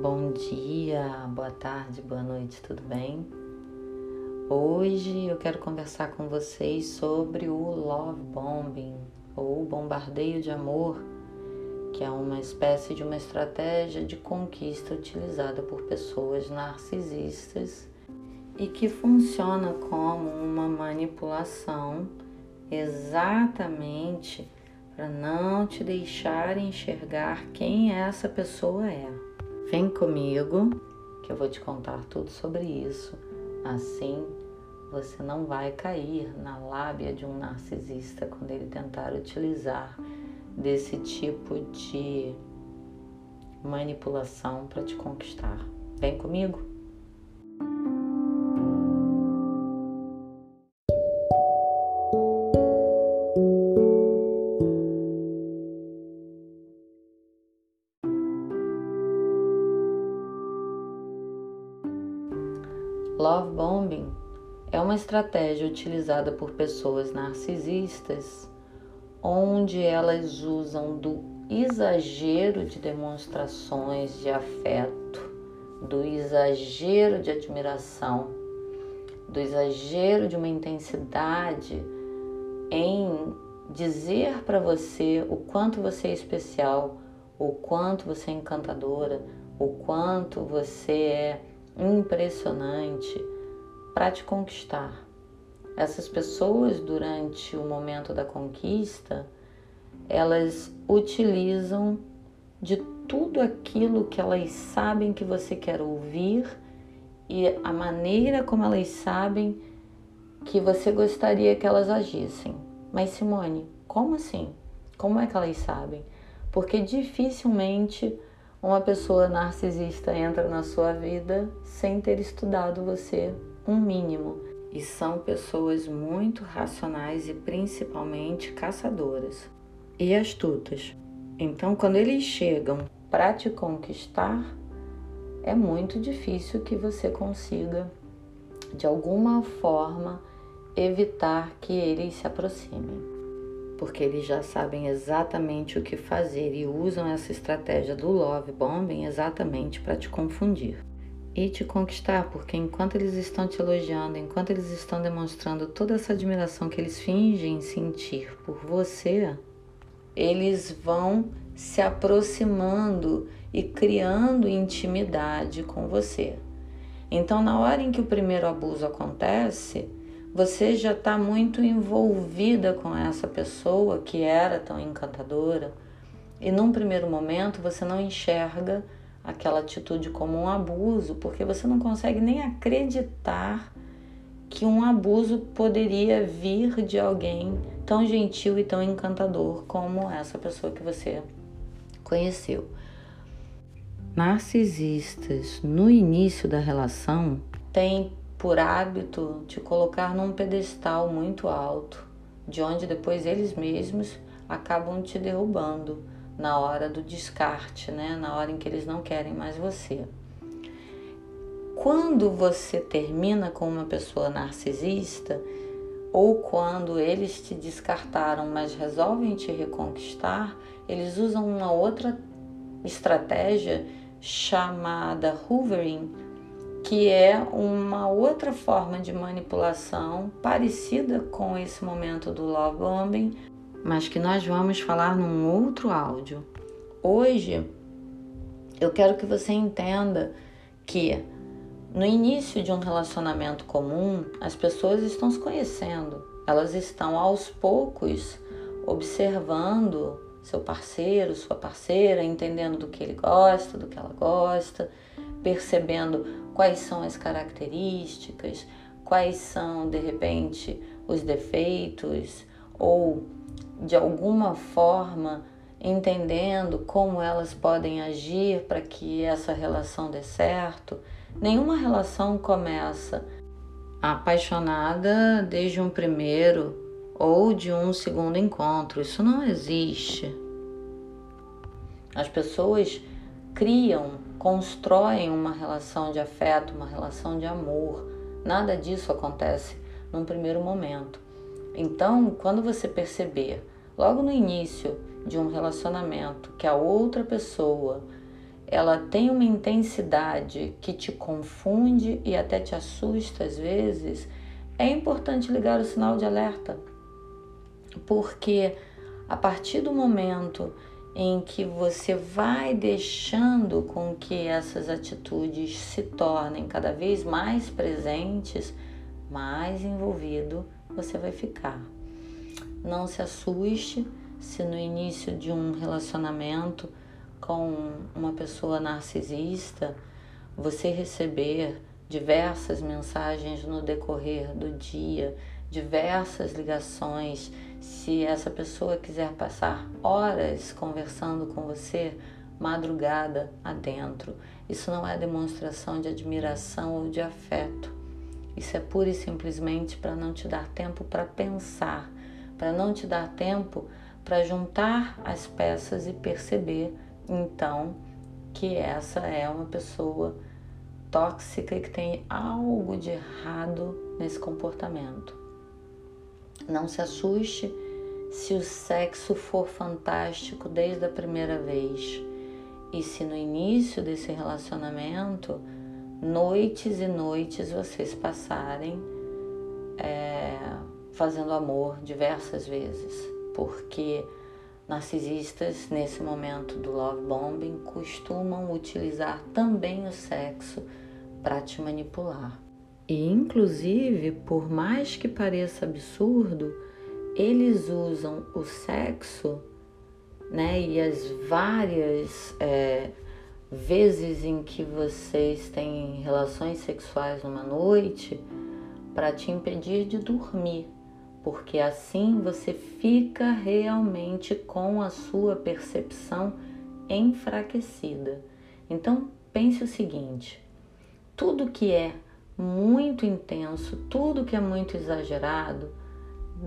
Bom dia, boa tarde, boa noite, tudo bem? Hoje eu quero conversar com vocês sobre o love bombing ou bombardeio de amor, que é uma espécie de uma estratégia de conquista utilizada por pessoas narcisistas e que funciona como uma manipulação exatamente para não te deixar enxergar quem essa pessoa é. Vem comigo que eu vou te contar tudo sobre isso. Assim você não vai cair na lábia de um narcisista quando ele tentar utilizar desse tipo de manipulação para te conquistar. Vem comigo? Estratégia utilizada por pessoas narcisistas onde elas usam do exagero de demonstrações de afeto, do exagero de admiração, do exagero de uma intensidade em dizer para você o quanto você é especial, o quanto você é encantadora, o quanto você é impressionante para te conquistar. Essas pessoas, durante o momento da conquista, elas utilizam de tudo aquilo que elas sabem que você quer ouvir e a maneira como elas sabem que você gostaria que elas agissem. Mas Simone, como assim? Como é que elas sabem? Porque dificilmente uma pessoa narcisista entra na sua vida sem ter estudado você um mínimo. E são pessoas muito racionais e principalmente caçadoras e astutas. Então, quando eles chegam para te conquistar, é muito difícil que você consiga, de alguma forma, evitar que eles se aproximem porque eles já sabem exatamente o que fazer e usam essa estratégia do love bombing exatamente para te confundir e te conquistar, porque enquanto eles estão te elogiando, enquanto eles estão demonstrando toda essa admiração que eles fingem sentir por você, eles vão se aproximando e criando intimidade com você. Então, na hora em que o primeiro abuso acontece, você já está muito envolvida com essa pessoa que era tão encantadora e num primeiro momento você não enxerga aquela atitude como um abuso, porque você não consegue nem acreditar que um abuso poderia vir de alguém tão gentil e tão encantador como essa pessoa que você conheceu. Narcisistas, no início da relação, têm por hábito te colocar num pedestal muito alto, de onde depois eles mesmos acabam te derrubando na hora do descarte, né? Na hora em que eles não querem mais você. Quando você termina com uma pessoa narcisista, ou quando eles te descartaram, mas resolvem te reconquistar, eles usam uma outra estratégia chamada hoovering, que é uma outra forma de manipulação parecida com esse momento do love bombing, mas que nós vamos falar num outro áudio. Hoje eu quero que você entenda que no início de um relacionamento comum, as pessoas estão se conhecendo, elas estão aos poucos observando seu parceiro, sua parceira, entendendo do que ele gosta, do que ela gosta, percebendo quais são as características, quais são de repente os defeitos ou de alguma forma entendendo como elas podem agir para que essa relação dê certo. Nenhuma relação começa apaixonada desde um primeiro ou de um segundo encontro. Isso não existe. As pessoas criam, constroem uma relação de afeto, uma relação de amor. Nada disso acontece num primeiro momento. Então, quando você perceber, logo no início de um relacionamento, que a outra pessoa ela tem uma intensidade que te confunde e até te assusta às vezes, é importante ligar o sinal de alerta. Porque a partir do momento em que você vai deixando com que essas atitudes se tornem cada vez mais presentes, mais envolvido você vai ficar. Não se assuste se no início de um relacionamento com uma pessoa narcisista você receber diversas mensagens no decorrer do dia, diversas ligações. Se essa pessoa quiser passar horas conversando com você, madrugada adentro, isso não é demonstração de admiração ou de afeto. Isso é pura e simplesmente para não te dar tempo para pensar, para não te dar tempo para juntar as peças e perceber então que essa é uma pessoa tóxica e que tem algo de errado nesse comportamento. Não se assuste se o sexo for fantástico desde a primeira vez e se no início desse relacionamento noites e noites vocês passarem é, fazendo amor diversas vezes, porque narcisistas nesse momento do love bombing costumam utilizar também o sexo para te manipular. E inclusive, por mais que pareça absurdo, eles usam o sexo, né, e as várias é, vezes em que vocês têm relações sexuais numa noite para te impedir de dormir, porque assim você fica realmente com a sua percepção enfraquecida. Então pense o seguinte: tudo que é muito intenso, tudo que é muito exagerado,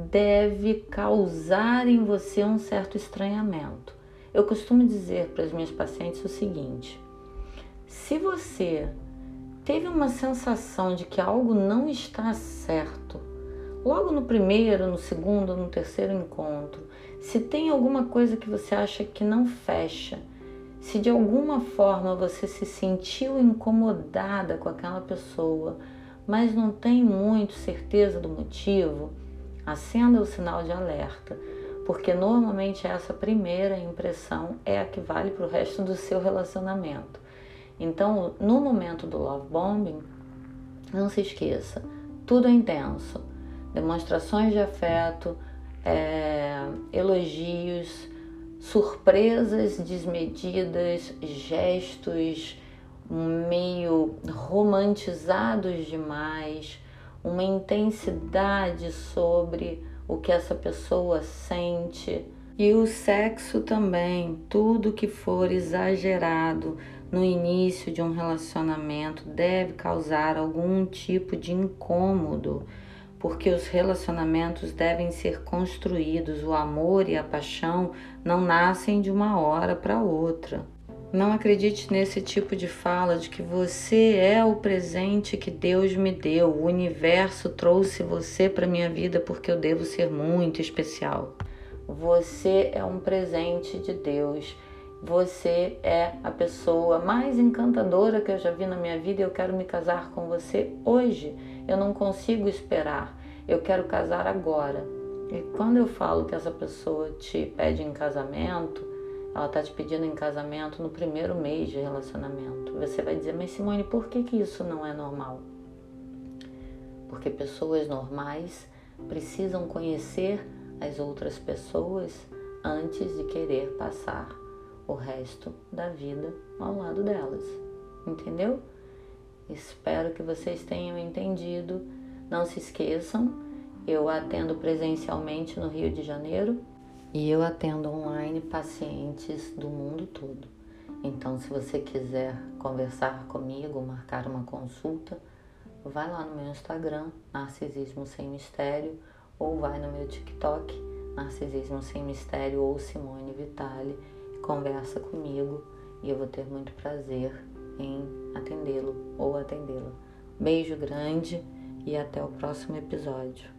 deve causar em você um certo estranhamento. Eu costumo dizer para as minhas pacientes o seguinte: se você teve uma sensação de que algo não está certo, logo no primeiro, no segundo, no terceiro encontro, se tem alguma coisa que você acha que não fecha, se de alguma forma você se sentiu incomodada com aquela pessoa, mas não tem muito certeza do motivo, acenda o sinal de alerta, porque normalmente essa primeira impressão é a que vale para o resto do seu relacionamento. Então, no momento do love bombing, não se esqueça, tudo é intenso, demonstrações de afeto, é, elogios, surpresas desmedidas, gestos meio romantizados demais, uma intensidade sobre o que essa pessoa sente. E o sexo também, tudo que for exagerado no início de um relacionamento deve causar algum tipo de incômodo porque os relacionamentos devem ser construídos, o amor e a paixão não nascem de uma hora para outra. Não acredite nesse tipo de fala de que você é o presente que Deus me deu, o universo trouxe você para minha vida porque eu devo ser muito especial. Você é um presente de Deus. Você é a pessoa mais encantadora que eu já vi na minha vida e eu quero me casar com você hoje. Eu não consigo esperar. Eu quero casar agora. E quando eu falo que essa pessoa te pede em casamento, ela está te pedindo em casamento no primeiro mês de relacionamento. Você vai dizer, mas Simone, por que, que isso não é normal? Porque pessoas normais precisam conhecer as outras pessoas antes de querer passar o resto da vida ao lado delas. Entendeu? Espero que vocês tenham entendido. Não se esqueçam, eu atendo presencialmente no Rio de Janeiro e eu atendo online pacientes do mundo todo. Então, se você quiser conversar comigo, marcar uma consulta, vai lá no meu Instagram, Narcisismo Sem Mistério, ou vai no meu TikTok, Narcisismo Sem Mistério ou Simone Vitale, conversa comigo e eu vou ter muito prazer em atendê-lo ou atendê-la. Beijo grande e até o próximo episódio.